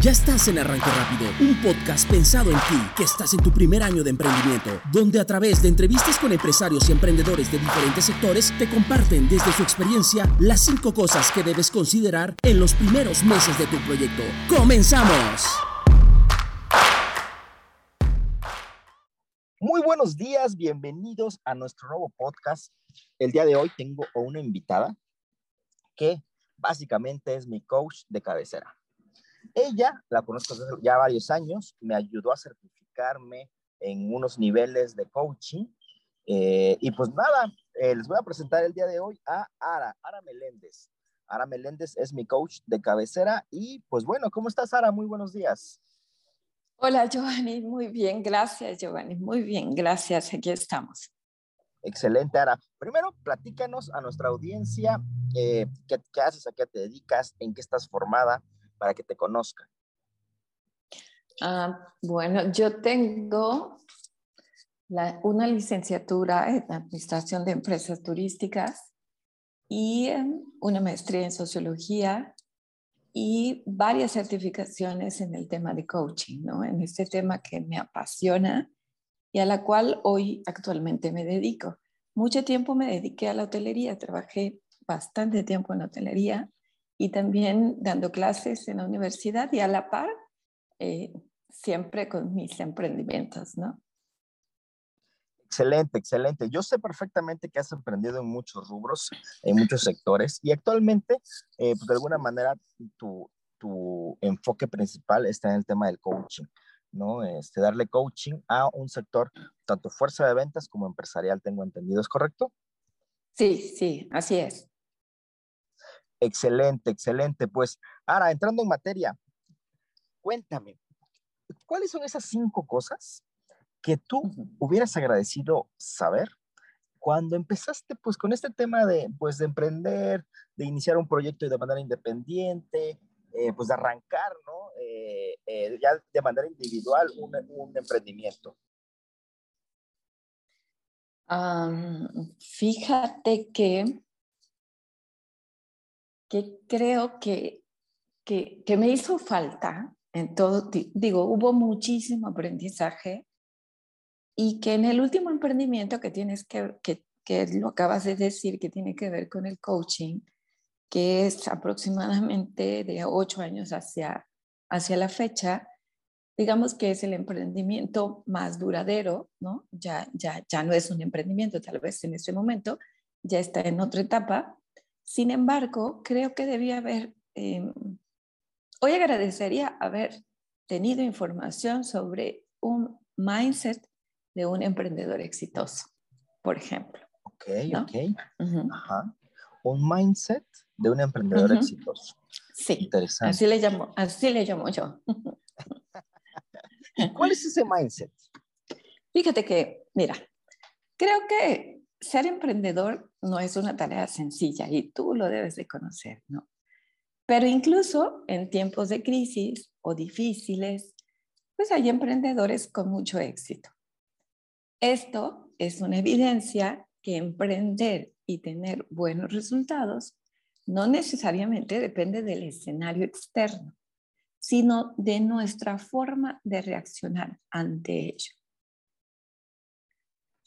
Ya estás en Arranque Rápido, un podcast pensado en ti, que estás en tu primer año de emprendimiento, donde a través de entrevistas con empresarios y emprendedores de diferentes sectores te comparten desde su experiencia las cinco cosas que debes considerar en los primeros meses de tu proyecto. ¡Comenzamos! Muy buenos días, bienvenidos a nuestro nuevo podcast. El día de hoy tengo a una invitada que básicamente es mi coach de cabecera. Ella, la conozco desde ya varios años, me ayudó a certificarme en unos niveles de coaching. Eh, y pues nada, eh, les voy a presentar el día de hoy a Ara, Ara Meléndez. Ara Meléndez es mi coach de cabecera y pues bueno, ¿cómo estás Ara? Muy buenos días. Hola Giovanni, muy bien, gracias Giovanni, muy bien, gracias, aquí estamos. Excelente, Ara. Primero, platícanos a nuestra audiencia eh, ¿qué, ¿qué, haces, a qué te dedicas, en qué estás formada, para que te conozcan? Ah, bueno, yo tengo la, una licenciatura en Administración de Empresas Turísticas y una maestría en Sociología y varias certificaciones en el tema de coaching, ¿no? En este tema que me apasiona y a la cual hoy actualmente me dedico. Mucho tiempo me dediqué a la hotelería, trabajé bastante tiempo en hotelería y también dando clases en la universidad y a la par, eh, siempre con mis emprendimientos, ¿no? Excelente, excelente. Yo sé perfectamente que has emprendido en muchos rubros, en muchos sectores y actualmente, eh, pues de alguna manera, tu, tu enfoque principal está en el tema del coaching, ¿no? Este, darle coaching a un sector, tanto fuerza de ventas como empresarial, tengo entendido, ¿es correcto? Sí, sí, así es. Excelente, excelente. Pues ahora, entrando en materia, cuéntame, ¿cuáles son esas cinco cosas que tú hubieras agradecido saber cuando empezaste pues con este tema de pues de emprender, de iniciar un proyecto de manera independiente, eh, pues de arrancar, ¿no? Eh, eh, ya de manera individual un, un emprendimiento. Um, fíjate que que creo que, que, que me hizo falta en todo, digo, hubo muchísimo aprendizaje y que en el último emprendimiento que tienes que, que, que lo acabas de decir, que tiene que ver con el coaching, que es aproximadamente de ocho años hacia, hacia la fecha, digamos que es el emprendimiento más duradero, ¿no? Ya, ya, ya no es un emprendimiento, tal vez en este momento, ya está en otra etapa, sin embargo, creo que debía haber, eh, hoy agradecería haber tenido información sobre un mindset de un emprendedor exitoso, por ejemplo. Ok, ok. Ajá. Un mindset de un emprendedor exitoso. Sí. Interesante. Así le llamo, así le llamo yo. ¿Cuál es ese mindset? Fíjate que, mira, creo que ser emprendedor no es una tarea sencilla y tú lo debes de conocer, ¿no? Pero incluso en tiempos de crisis o difíciles, pues hay emprendedores con mucho éxito. Esto es una evidencia que emprender y tener buenos resultados no necesariamente depende del escenario externo, sino de nuestra forma de reaccionar ante ello.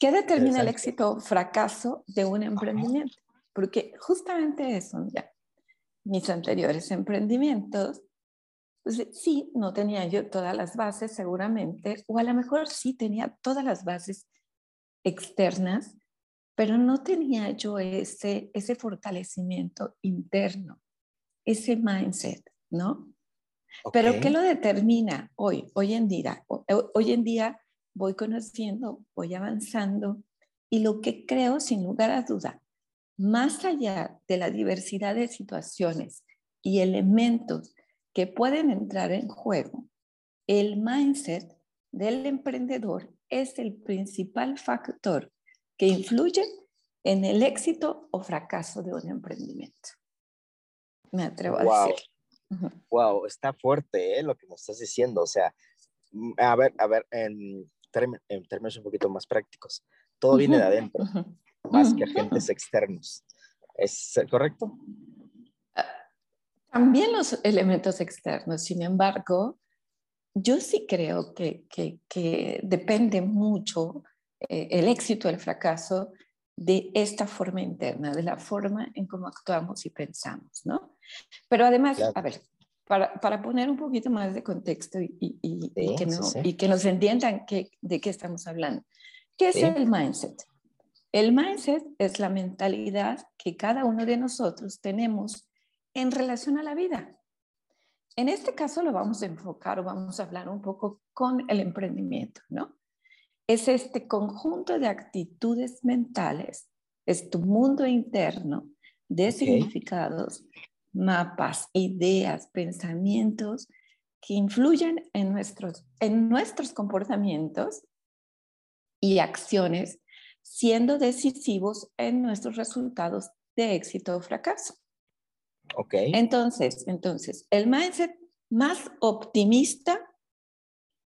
¿Qué determina el éxito o fracaso de un emprendimiento? Porque justamente eso, ya, mis anteriores emprendimientos, pues sí, no tenía yo todas las bases seguramente, o a lo mejor sí tenía todas las bases externas, pero no tenía yo ese, ese fortalecimiento interno, ese mindset, ¿no? Pero ¿qué lo determina hoy, hoy en día? Hoy en día voy conociendo, voy avanzando y lo que creo, sin lugar a duda, más allá de la diversidad de situaciones y elementos que pueden entrar en juego, el mindset del emprendedor es el principal factor que influye en el éxito o fracaso de un emprendimiento. Me atrevo a decir. Wow, está fuerte ¿eh? lo que nos estás diciendo. O sea, mm, a ver, a ver, en, en términos un poquito más prácticos. Todo viene de adentro, más que agentes externos. ¿Es correcto? También los elementos externos, sin embargo, yo sí creo que, que, depende mucho eh, el éxito, el fracaso de esta forma interna, de la forma en cómo actuamos y pensamos, ¿no? Pero además, a ver, para, para, poner un poquito más de contexto y, y, que, no, y que, nos entiendan que, de qué estamos hablando. ¿Qué es el mindset? El mindset es la mentalidad que cada uno de nosotros tenemos en relación a la vida. En este caso lo vamos a enfocar o vamos a hablar un poco con el emprendimiento, ¿no? Es este conjunto de actitudes mentales, es tu mundo interno de significados, mapas, ideas, pensamientos que influyen en nuestros, en nuestros comportamientos y acciones, siendo decisivos en nuestros resultados de éxito o fracaso. Ok. Entonces, entonces, el mindset más optimista,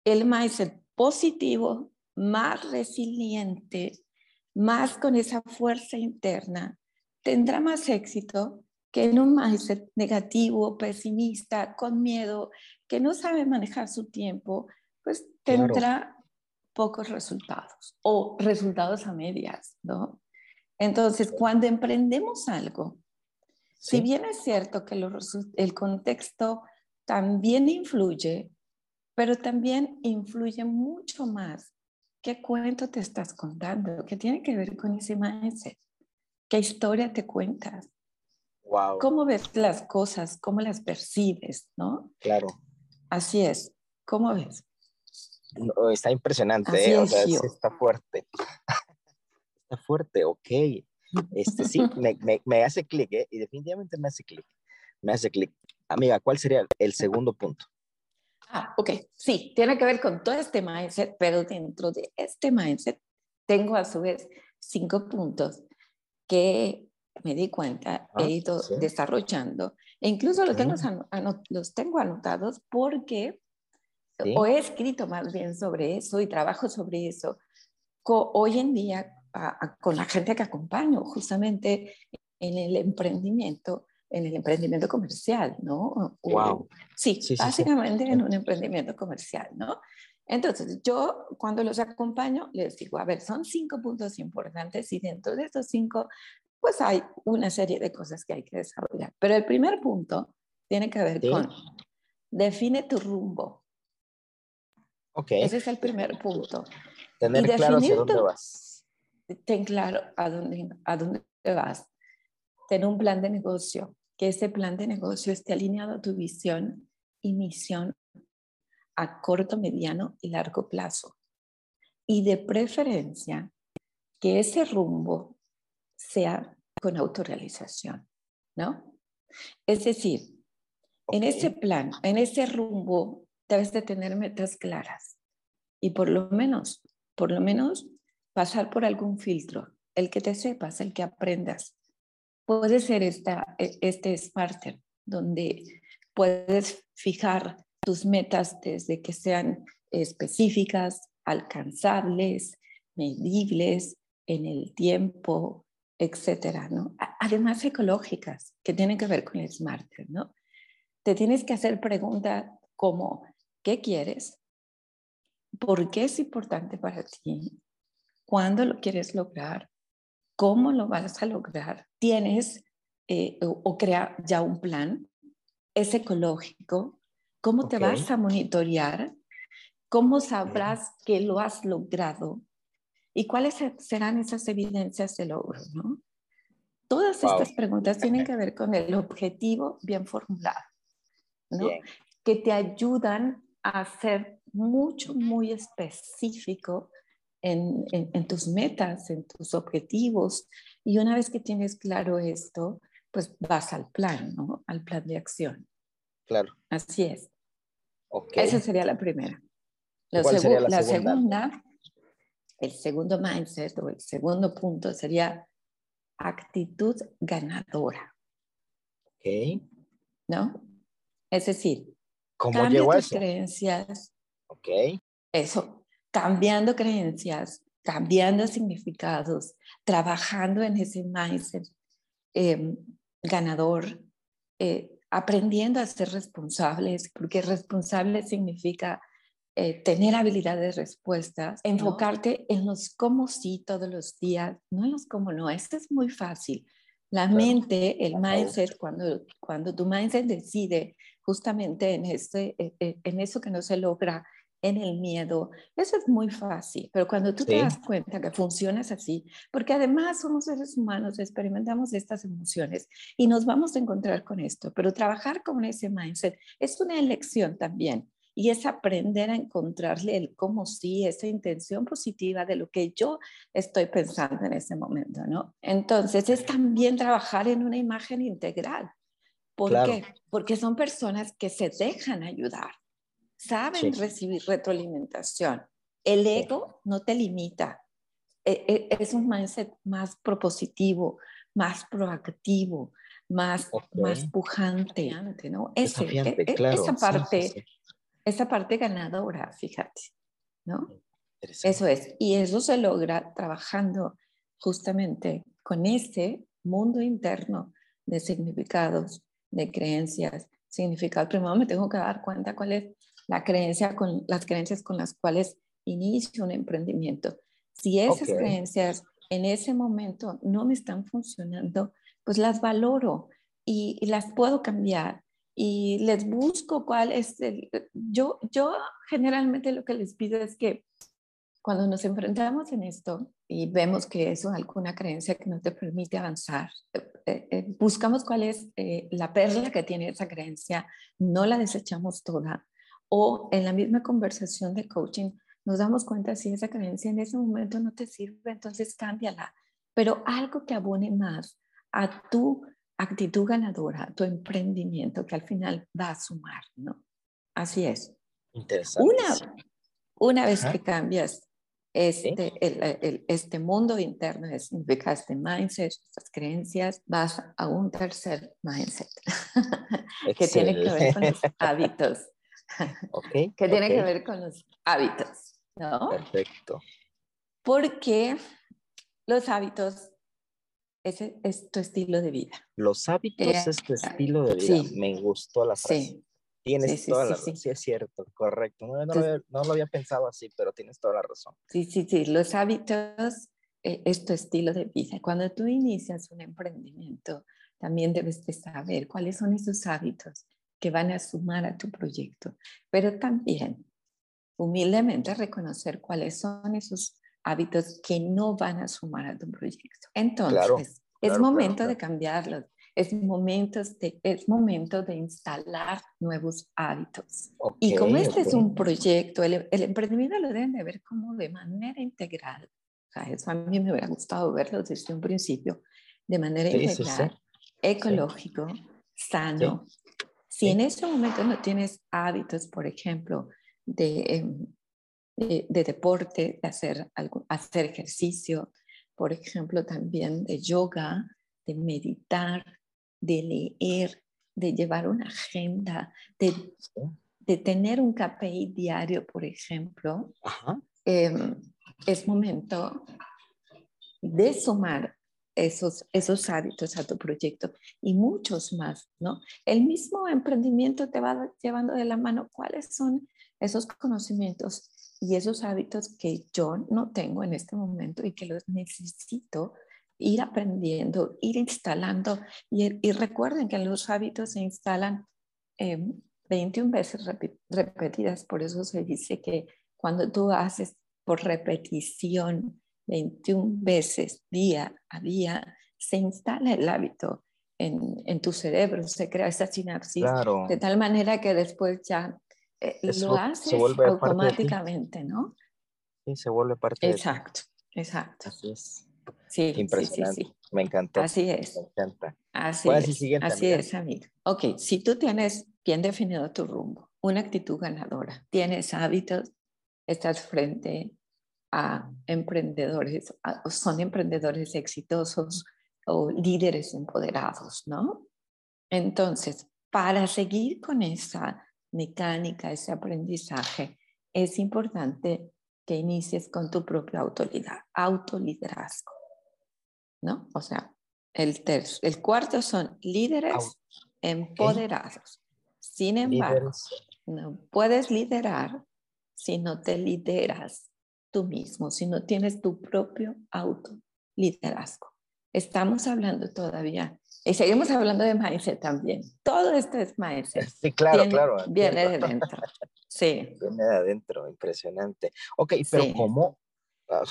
el mindset positivo, más resiliente, más con esa fuerza interna, tendrá más éxito que en un mindset negativo, pesimista, con miedo, que no sabe manejar su tiempo, pues tendrá pocos resultados o resultados a medias, ¿no? Entonces, cuando emprendemos algo, si bien es cierto que el contexto también influye, pero también influye mucho más qué cuento te estás contando, qué tiene que ver con ese mindset, qué historia te cuentas, wow. cómo ves las cosas, cómo las percibes, ¿no? Claro. Así es. ¿Cómo ves? está impresionante, ¿eh? o sea, está fuerte. está fuerte, ok. Este, sí, me, me, me hace clic, ¿eh? y definitivamente me hace clic. Me hace clic. Amiga, ¿cuál sería el segundo punto? Ah, ok, sí, tiene que ver con todo este mindset, pero dentro de este mindset tengo a su vez cinco puntos que me di cuenta, he ah, ido desarrollando, e incluso los tengo, los tengo anotados porque o he escrito más bien sobre eso y trabajo sobre eso hoy en día con la gente que acompaño justamente en el emprendimiento, en el emprendimiento comercial, ¿no? Wow. Sí, básicamente en un emprendimiento comercial, ¿no? Entonces, yo cuando los acompaño, les digo, a ver, son cinco puntos importantes y dentro de estos cinco, pues hay una serie de cosas que hay que desarrollar. Pero el primer punto tiene que ver con, define tu rumbo. Ok. Ese es el primer punto. Tener claro hacia dónde vas. Ten claro a dónde, a dónde vas. Ten un plan de negocio, que ese plan de negocio esté alineado a tu visión y misión a corto, mediano y largo plazo. Y de preferencia, que ese rumbo sea con autorrealización, ¿no? Es decir, en ese plan, en ese rumbo, debes de tener metas claras y por lo menos, por lo menos pasar por algún filtro, el que te sepas, el que aprendas. Puede ser esta, e, este Smarter, donde puedes fijar tus metas desde que sean específicas, alcanzables, medibles en el tiempo, etcétera, ¿no? Además ecológicas, que tienen que ver con el Smarter, ¿no? Te tienes que hacer preguntas como, ¿qué quieres? ¿Por qué es importante para ti? ¿Cuándo lo quieres lograr? ¿Cómo lo vas a lograr? ¿Tienes eh, o, crea ya un plan? ¿Es ecológico? ¿Cómo te vas a monitorear? ¿Cómo sabrás que lo has logrado? ¿Y cuáles serán esas evidencias de logro? ¿no? Todas estas preguntas tienen que ver con el objetivo bien formulado, ¿no? que te ayudan a ser mucho, muy específico en, en, tus metas, en tus objetivos. Y una vez que tienes claro esto, pues vas al plan, ¿no? Al plan de acción. Claro. Así es. Esa sería la primera. La, ¿Cuál sería la, segunda? El segundo mindset o el segundo punto sería actitud ganadora. Ok. ¿No? Es decir, ¿Cómo cambia tus eso? creencias. Ok. Eso, cambiando creencias, cambiando significados, trabajando en ese mindset em, ganador, eh, aprendiendo a ser responsables, porque responsable significa eh, tener habilidad de respuestas, enfocarte en los cómo sí todos los días, no en los cómo no. Esto es muy fácil. La mente, el mindset, cuando, cuando tu mindset decide justamente en, este, eh, eh, en eso que no se logra, en el miedo, eso es muy fácil, pero cuando tú te das cuenta que funcionas así, porque además somos seres humanos, experimentamos estas emociones y nos vamos a encontrar con esto, pero trabajar con ese mindset es una elección también y es aprender a encontrarle el cómo sí, esa intención positiva de lo que yo estoy pensando en ese momento, ¿no? Entonces es también trabajar en una imagen integral. ¿Por qué? Porque son personas que se dejan ayudar, saben recibir retroalimentación. El ego no te limita, e, e, es un mindset más propositivo, más proactivo, más, más pujante, ¿no? Ese, e, esa parte esa parte ganadora, fíjate, ¿no? Eso es. Y eso se logra trabajando justamente con ese mundo interno de significados, de creencias, significado. Primero me tengo que dar cuenta cuál es la creencia con las creencias con las cuales inicio un emprendimiento. Si esas creencias en ese momento no me están funcionando, pues las valoro y las puedo cambiar y les busco cuál es el... Yo, yo generalmente lo que les pido es que cuando nos enfrentamos en esto y vemos que es alguna creencia que no te permite avanzar, eh, eh, buscamos cuál es eh, la perla que tiene esa creencia, no la desechamos toda, o en la misma conversación de coaching nos damos cuenta si esa creencia en ese momento no te sirve, entonces cámbiala, pero algo que abone más a tu actitud ganadora, tu emprendimiento que al final va a sumar, ¿no? Así es. Interesante. Una, una vez que cambias este, el, este mundo interno, significa este mindset, estas creencias, vas a un tercer mindset que tiene que ver con los hábitos. Okay, que tiene que ver con los hábitos, ¿no? Perfecto. Porque los hábitos ese es tu estilo de vida. Los hábitos eh, es tu estilo de vida. Me gustó la frase. Sí. Tienes toda la razón. Sí. es cierto, correcto. No, lo había pensado así, pero tienes toda la razón. Sí, sí, sí. Los hábitos eh, es tu estilo de vida. Cuando tú inicias un emprendimiento, también debes de saber cuáles son esos hábitos que van a sumar a tu proyecto, pero también humildemente reconocer cuáles son esos hábitos que no van a sumar a tu proyecto. Entonces, es momento de cambiarlos. Es momento de, es momento de instalar nuevos hábitos. y como este es un proyecto, el, el, emprendimiento lo deben de ver como de manera integral. O sea, eso a mí me hubiera gustado verlo desde un principio, de manera integral, ecológico, sano. Si en ese momento no tienes hábitos, por ejemplo, de em, de, deporte, de hacer, algo, hacer ejercicio, por ejemplo, también de yoga, de meditar, de leer, de llevar una agenda, de, de tener un KPI diario, por ejemplo, em, es momento de sumar esos, esos hábitos a tu proyecto y muchos más, ¿no? El mismo emprendimiento te va llevando de la mano. Cuáles son esos conocimientos y esos hábitos que yo no tengo en este momento y que los necesito ir aprendiendo, ir instalando. Y, recuerden que los hábitos se instalan 21 veces repetidas, por eso se dice que cuando tú haces por repetición 21 veces día a día, se instala el hábito en, en tu cerebro, se crea esa sinapsis de tal manera que después ya eh, lo haces automáticamente, ¿no? Sí, se vuelve parte exacto, de Exacto, Así es. Sí, Impresionante. Sí, Me encantó. Así es. Me encanta. Así es. Así es, amigo. Ok, si tú tienes bien definido tu rumbo, una actitud ganadora, tienes hábitos, estás frente a emprendedores, son emprendedores exitosos o líderes empoderados, ¿no? Entonces, para seguir con esa mecánica, ese aprendizaje, es importante que inicies con tu propia autoridad, autoliderazgo. ¿No? O sea, el, tercio, el cuarto son líderes empoderados. Sin embargo, no puedes liderar si no te lideras tú mismo, si no tienes tu propio autoliderazgo. Estamos hablando todavía, y seguimos hablando de mindset también. Todo esto es mindset. Sí, claro, claro. Viene de dentro. Sí. Viene de adentro, impresionante. Ok, pero ¿cómo,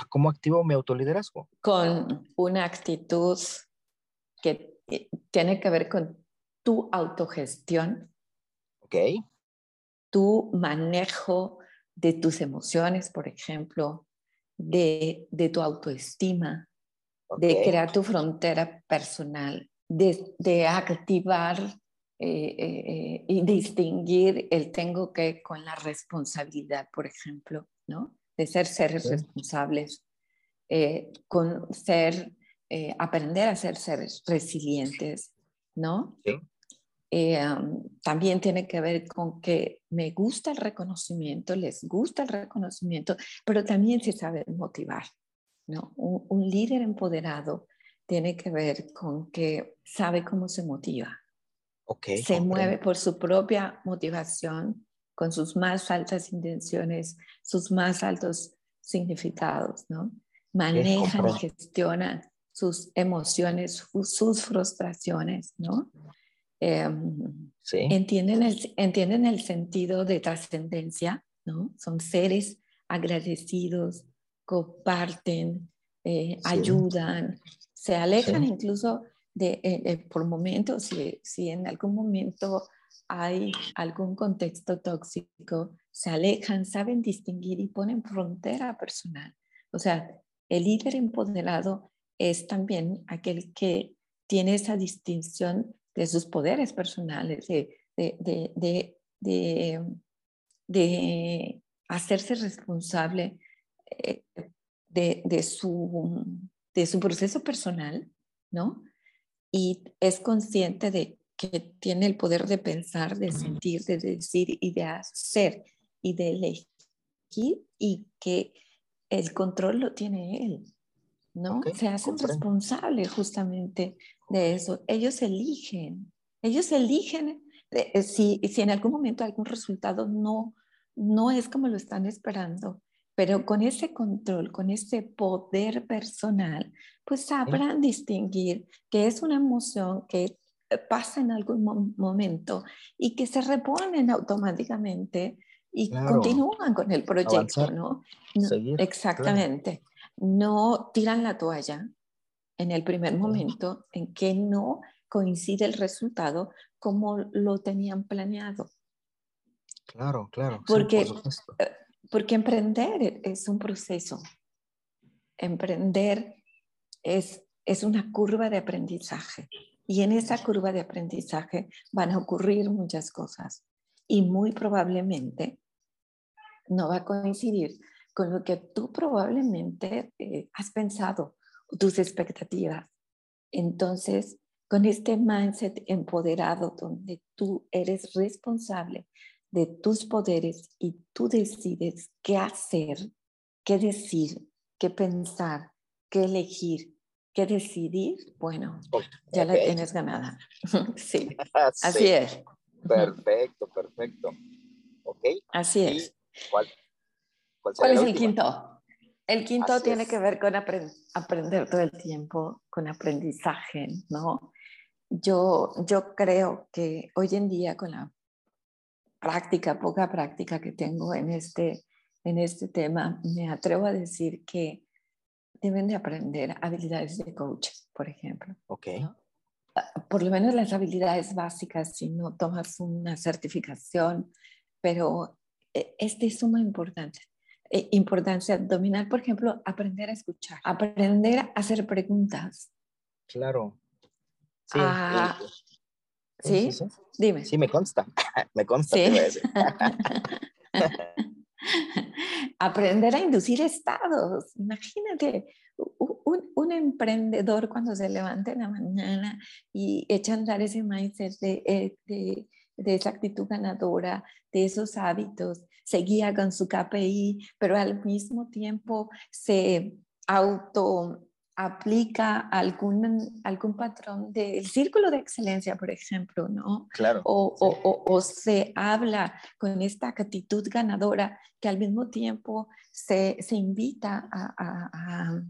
¿cómo activo mi autoliderazgo? Con una actitud que tiene que ver con tu autogestión. Ok. Tu manejo de tus emociones, por ejemplo, de, de tu autoestima, de crear tu frontera personal, de, de activar eh, eh, y distinguir el tengo que con la responsabilidad, por ejemplo, ¿no? De ser seres responsables, eh, con ser, aprender a ser seres resilientes, ¿no? Sí. también tiene que ver con que me gusta el reconocimiento, les gusta el reconocimiento, pero también se sabe motivar, ¿no? Un, líder empoderado tiene que ver con que sabe cómo se motiva. se mueve por su propia motivación, con sus más altas intenciones, sus más altos significados, ¿no? Manejan y gestionan sus emociones, sus frustraciones, ¿no? Em, entienden, el, entienden el sentido de trascendencia, ¿no? Son seres agradecidos, comparten, eh, ayudan, se alejan incluso de, eh, eh, por momentos, si, si en algún momento hay algún contexto tóxico, se alejan, saben distinguir y ponen frontera personal. O sea, el líder empoderado es también aquel que tiene esa distinción de sus poderes personales, de, de, de, de hacerse responsable eh, de, su, de su proceso personal, ¿no? Y es consciente de que tiene el poder de pensar, de sentir, de decir y de hacer y de elegir y que el control lo tiene él, ¿no? Se hacen responsables justamente de eso. Ellos eligen, ellos eligen eh, si, si en algún momento algún resultado no, no es como lo están esperando, pero con ese control, con ese poder personal, pues sabrán distinguir que es una emoción que eh, pasa en algún momento y que se reponen automáticamente y continúan con el proyecto, ¿no? exactamente. No tiran la toalla en el primer momento en que no coincide el resultado como lo tenían planeado. Claro, claro. Porque porque emprender es un proceso. Emprender es, es una curva de aprendizaje. Y en esa curva de aprendizaje van a ocurrir muchas cosas. Y muy probablemente no va a coincidir con lo que tú probablemente eh, has pensado, tus expectativas. Entonces, con este mindset empoderado donde tú eres responsable de tus poderes y tú decides qué hacer, qué decir, qué pensar, qué elegir, qué decidir, bueno, ya la tienes ganada. sí, así es. Perfecto, perfecto. Ok. Así es. ¿Cuál, cuál, es el quinto? El quinto tiene que ver con aprender todo el tiempo, con aprendizaje, ¿no? Yo, yo creo que hoy en día con la práctica, poca práctica que tengo en este, en este tema, me atrevo a decir que deben de aprender habilidades de coach, por ejemplo. Ok. Ah, por lo menos las habilidades básicas, si no tomas una certificación, pero eh, este es suma importancia. Eh, importancia, dominar, por ejemplo, aprender a escuchar, aprender a hacer preguntas. Claro. Sí, ah, ¿Sí? Dime. Sí, me consta. me consta. Aprender a inducir estados. Imagínate un, un, emprendedor cuando se levanta en la mañana y echa a andar ese mindset de, eh, de, de, esa actitud ganadora, de esos hábitos, se guía con su KPI, pero al mismo tiempo se auto aplica algún, algún patrón del círculo de excelencia, por ejemplo, ¿no? Claro. O, o, o, se habla con esta actitud ganadora que al mismo tiempo se, se invita a, a,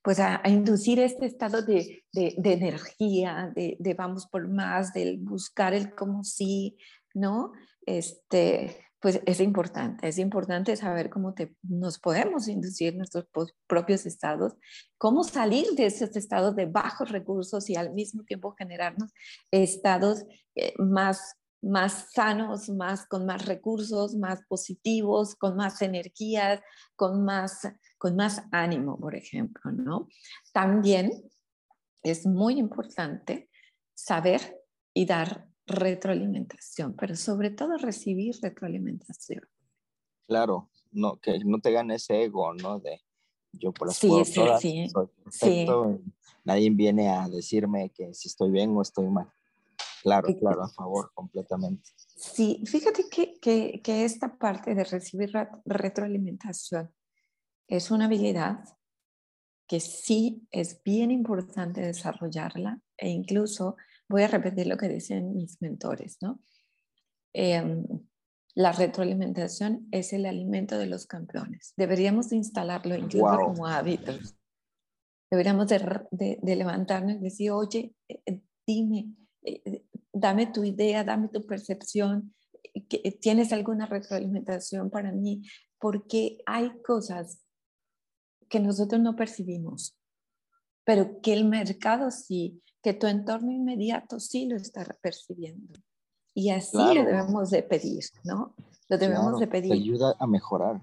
pues a, inducir este estado de, de, de energía, de, de, vamos por más, del buscar el como sí, ¿no? Este, pues es importante, es importante saber cómo te, nos podemos inducir nuestros propios estados, cómo salir de esos estados de bajos recursos y al mismo tiempo generarnos estados eh, más, más sanos, más, con más recursos, más positivos, con más energías, con más, con más ánimo, por ejemplo, ¿no? También es muy importante saber y dar retroalimentación, pero sobre todo recibir retroalimentación. Claro, no, que no te gane ese ego, ¿no? De yo por las sí, sí, sí, sí. nadie viene a decirme que si estoy bien o estoy mal. Claro, claro, a favor, completamente. Sí, fíjate que, que, que esta parte de recibir retroalimentación es una habilidad que sí es bien importante desarrollarla e incluso voy a repetir lo que dicen mis mentores, ¿no? Em, la retroalimentación es el alimento de los campeones. Deberíamos de instalarlo incluso como hábito. Deberíamos de, levantarnos y decir, oye, eh, eh, dime, eh, dame tu idea, dame tu percepción, ¿tienes alguna retroalimentación para mí? Porque hay cosas que nosotros no percibimos, pero que el mercado sí, que tu entorno inmediato sí lo está percibiendo. Y así lo debemos de pedir, ¿no? Lo debemos de pedir. Te ayuda a mejorar.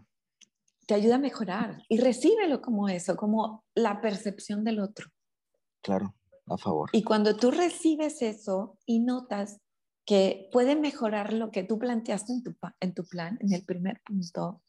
Te ayuda a mejorar y recíbelo como eso, como la percepción del otro. Claro, a favor. Y cuando tú recibes eso y notas que puede mejorar lo que tú planteaste en tu, en tu plan, en el primer punto,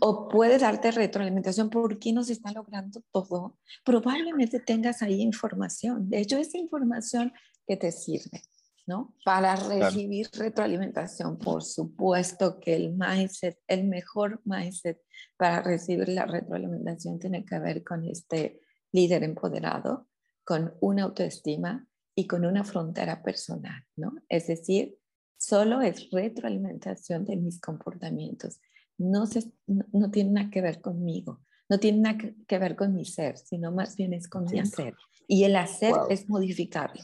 o puedes darte retroalimentación por qué no se está logrando todo. Probablemente tengas ahí información. De hecho, es información que te sirve, ¿no? Para recibir retroalimentación. Por supuesto que el mindset, el mejor mindset para recibir la retroalimentación tiene que ver con este líder empoderado, con una autoestima y con una frontera personal, ¿no? Es decir, solo es retroalimentación de mis comportamientos no, se, no, tiene nada que ver conmigo, no tiene nada que ver con mi ser, sino más bien es con mi hacer. Y el hacer es modificarlo,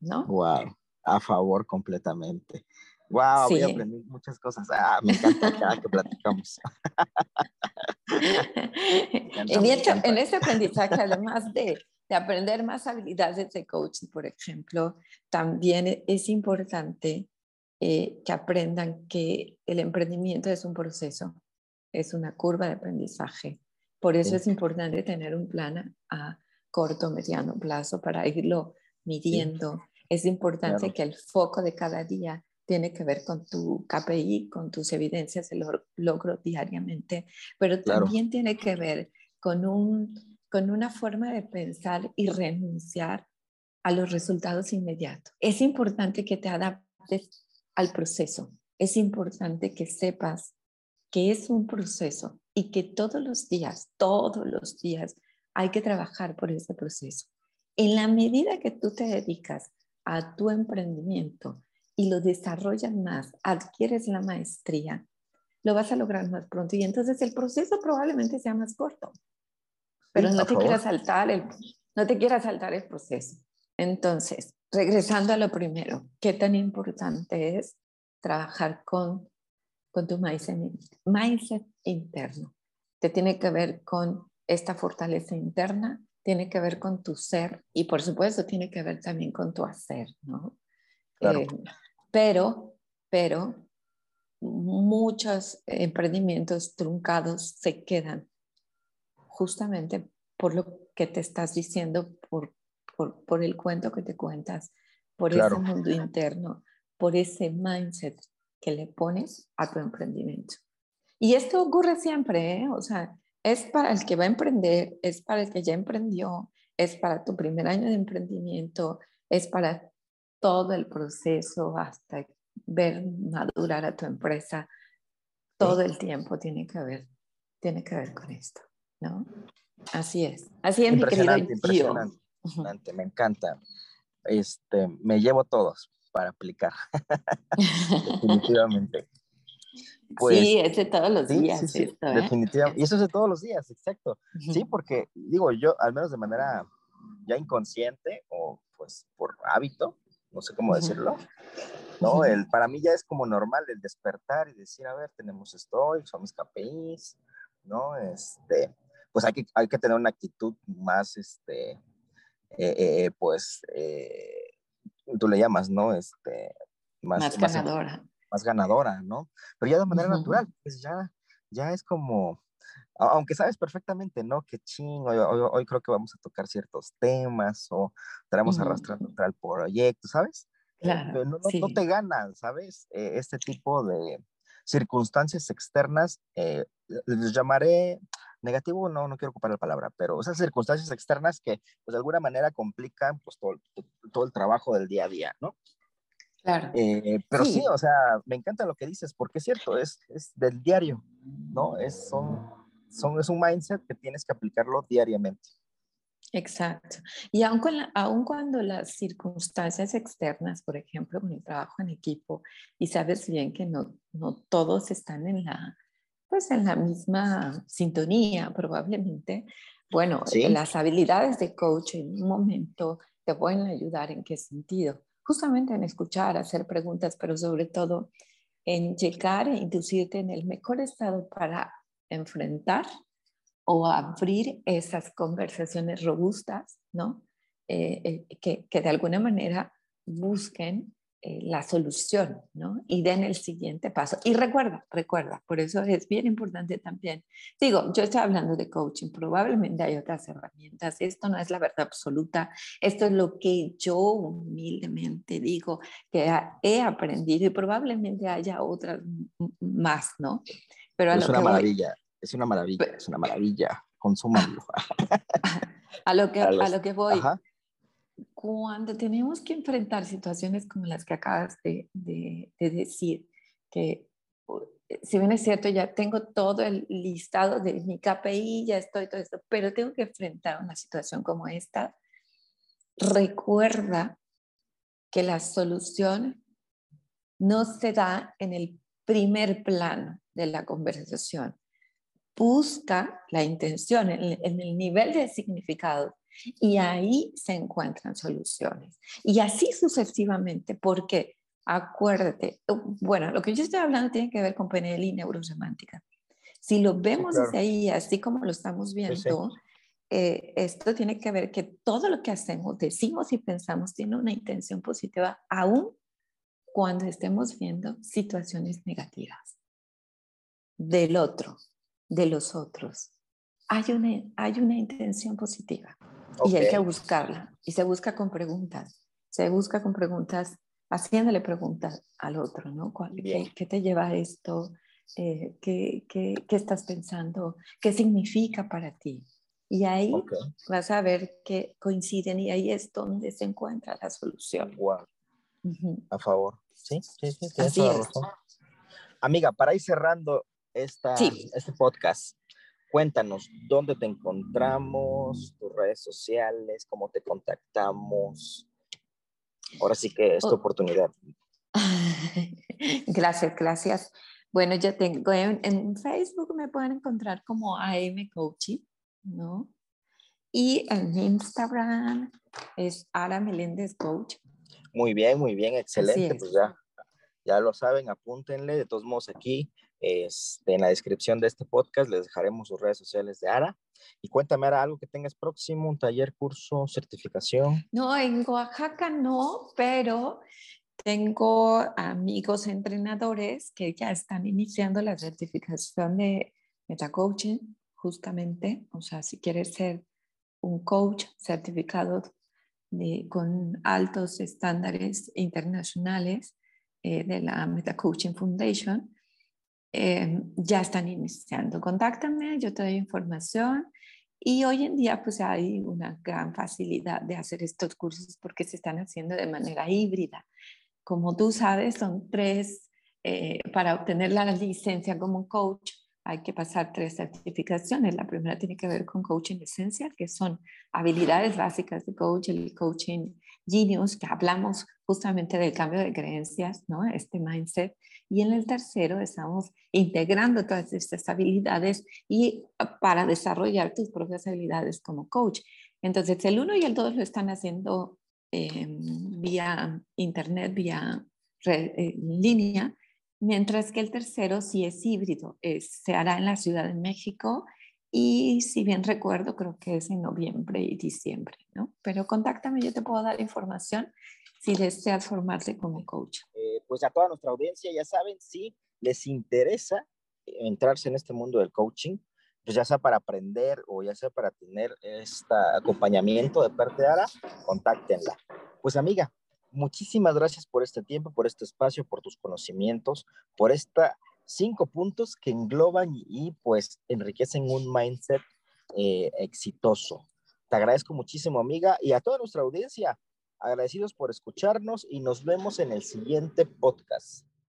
¿no? Wow, a favor completamente. Wow, voy a aprender muchas cosas. Ah, me encanta cada que platicamos. en, en este aprendizaje, además de, de aprender más habilidades de coaching, por ejemplo, también es importante eh, que aprendan que el emprendimiento es un proceso, es una curva de aprendizaje. Por eso es importante tener un plan a, corto, mediano plazo para irlo midiendo. Es importante que el foco de cada día tiene que ver con tu KPI, con tus evidencias de logro diariamente, pero también tiene que ver con, un, con una forma de pensar y renunciar a los resultados inmediatos. Es importante que te adaptes al proceso. Es importante que sepas que es un proceso y que todos los días, todos los días hay que trabajar por ese proceso. En la medida que tú te dedicas a tu emprendimiento y lo desarrollas más, adquieres la maestría, lo vas a lograr más pronto y entonces el proceso probablemente sea más corto. Pero no te quieras saltar el no te quieras saltar el proceso. Entonces, regresando a lo primero, ¿qué tan importante es trabajar con, con tu mindset, mindset interno? Te tiene que ver con esta fortaleza interna, tiene que ver con tu ser y por supuesto tiene que ver también con tu hacer, ¿no? Eh, pero, pero muchos emprendimientos truncados se quedan justamente por lo que te estás diciendo, por por, el cuento que te cuentas, por ese mundo interno, por ese mindset que le pones a tu emprendimiento. Y esto ocurre siempre, ¿eh? o sea, es para el que va a emprender, es para el que ya emprendió, es para tu primer año de emprendimiento, es para todo el proceso hasta ver madurar a tu empresa. Todo el tiempo tiene que ver, tiene que ver con esto, ¿no? Así es. Así es, impresionante, impresionante. Me encanta. Este, me llevo todos para aplicar. Definitivamente. Pues, sí, es de todos los días. Sí, ¿eh? Definitivamente. Y eso es de todos los días, exacto. Sí, porque digo yo, al menos de manera ya inconsciente o pues por hábito, no sé cómo decirlo, ¿no? El, para mí ya es como normal el despertar y decir, a ver, tenemos esto son mis KPIs, ¿no? Este, pues hay que, hay que tener una actitud más, este, eh, eh, pues, tú le llamas, ¿no? Este, más, más ganadora más ganadora, ¿no? Pero ya de manera natural, pues ya, ya es como, aunque sabes perfectamente, ¿no? Que ching, hoy, creo que vamos a tocar ciertos temas o traemos arrastrando al proyecto, ¿sabes? Claro, Pero no, te ganan, ¿sabes? Eh, este tipo de circunstancias externas, eh, les llamaré negativo, no, no quiero ocupar la palabra, pero esas circunstancias externas que pues de alguna manera complican pues todo, todo el trabajo del día a día, ¿no? Claro. Eh, pero sí. o sea, me encanta lo que dices, porque es cierto, es, es del diario, ¿no? Es, son, son, es un mindset que tienes que aplicarlo diariamente. Exacto. Y aun, aun cuando las circunstancias externas, por ejemplo, con el trabajo en equipo, y sabes bien que no, no todos están en la, pues en la misma sintonía, probablemente, bueno, las habilidades de coach en un momento te pueden ayudar en qué sentido justamente en escuchar, hacer preguntas, pero sobre todo en llegar e inducirte en el mejor estado para enfrentar o abrir esas conversaciones robustas, ¿no? Eh, eh, que, que, de alguna manera busquen eh, la solución, ¿no? Y den el siguiente paso. Y recuerda, recuerda, por eso es bien importante también. Digo, yo estoy hablando de coaching, probablemente hay otras herramientas, esto no es la verdad absoluta, esto es lo que yo humildemente digo que he aprendido y probablemente haya otras más, ¿no? Pero es una maravilla, es una maravilla, es una maravilla. A, lo que, a, lo que voy cuando tenemos que enfrentar situaciones como las que acabas de, de, decir, que si bien es cierto, ya tengo todo el listado de mi KPI, ya estoy todo esto, pero tengo que enfrentar una situación como esta, recuerda que la solución no se da en el primer plano de la conversación. Busca la intención en, en el nivel de significado y ahí se encuentran soluciones. Y así sucesivamente, porque acuérdate, bueno, lo que yo estoy hablando tiene que ver con PNL y neurosemántica. Si lo vemos desde ahí, así como lo estamos viendo, eh, esto tiene que ver que todo lo que hacemos, decimos y pensamos tiene una intención positiva, aún cuando estemos viendo situaciones negativas del otro, de los otros. Hay una, hay una intención positiva. Y hay que buscarla. Y se busca con preguntas. Se busca con preguntas, haciéndole preguntas al otro, ¿no? ¿Qué, ¿Qué, te lleva a esto? Eh, ¿qué, qué, qué, estás pensando? ¿Qué significa para ti? Y ahí vas a ver que coinciden y ahí es donde se encuentra la solución. Wow. A favor. Sí, sí, sí. Así es. Amiga, para ir cerrando esta, este podcast, Cuéntanos, ¿dónde te encontramos? ¿Tus redes sociales? ¿Cómo te contactamos? Ahora sí que es tu oh. oportunidad. gracias, gracias. Bueno, yo tengo en, Facebook me pueden encontrar como AM Coaching, ¿no? Y en Instagram es Ara Meléndez Coach. Muy bien, muy bien, excelente. Pues ya, ya lo saben, apúntenle. De todos modos, aquí este, en la descripción de este podcast les dejaremos sus redes sociales de Ara. Y cuéntame, Ara, algo que tengas próximo, un taller, curso, certificación. No, en Oaxaca no, pero tengo amigos entrenadores que ya están iniciando la certificación de metacoaching, justamente. O sea, si quieres ser un coach certificado de, con altos estándares internacionales eh, de la Metacoaching Foundation, eh, ya están iniciando. Contáctame, yo te doy información. Y hoy en día pues hay una gran facilidad de hacer estos cursos porque se están haciendo de manera híbrida. Como tú sabes, son tres, eh, para obtener la licencia como coach, hay que pasar tres certificaciones. La primera tiene que ver con coaching esencial, que son habilidades básicas de coach, el coaching genius, que hablamos justamente del cambio de creencias, ¿no? Este mindset. Y en el tercero estamos integrando todas estas habilidades y ah, para desarrollar tus propias habilidades como coach. Entonces, el uno y el dos lo están haciendo em, vía internet, vía red, eh, línea, mientras que el tercero sí es híbrido, se hará en la Ciudad de México y si bien recuerdo, creo que es en noviembre y diciembre, ¿no? Pero contáctame, yo te puedo dar información si deseas formarte como coach. Eh, pues a toda nuestra audiencia, ya saben, si les interesa entrarse en este mundo del coaching, pues ya sea para aprender o ya sea para tener este acompañamiento de parte de Ara, contáctenla. Pues amiga, muchísimas gracias por este tiempo, por este espacio, por tus conocimientos, por esta cinco puntos que engloban y, pues enriquecen un mindset eh, exitoso. Te agradezco muchísimo, amiga, y a toda nuestra audiencia, agradecidos por escucharnos y nos vemos en el siguiente podcast.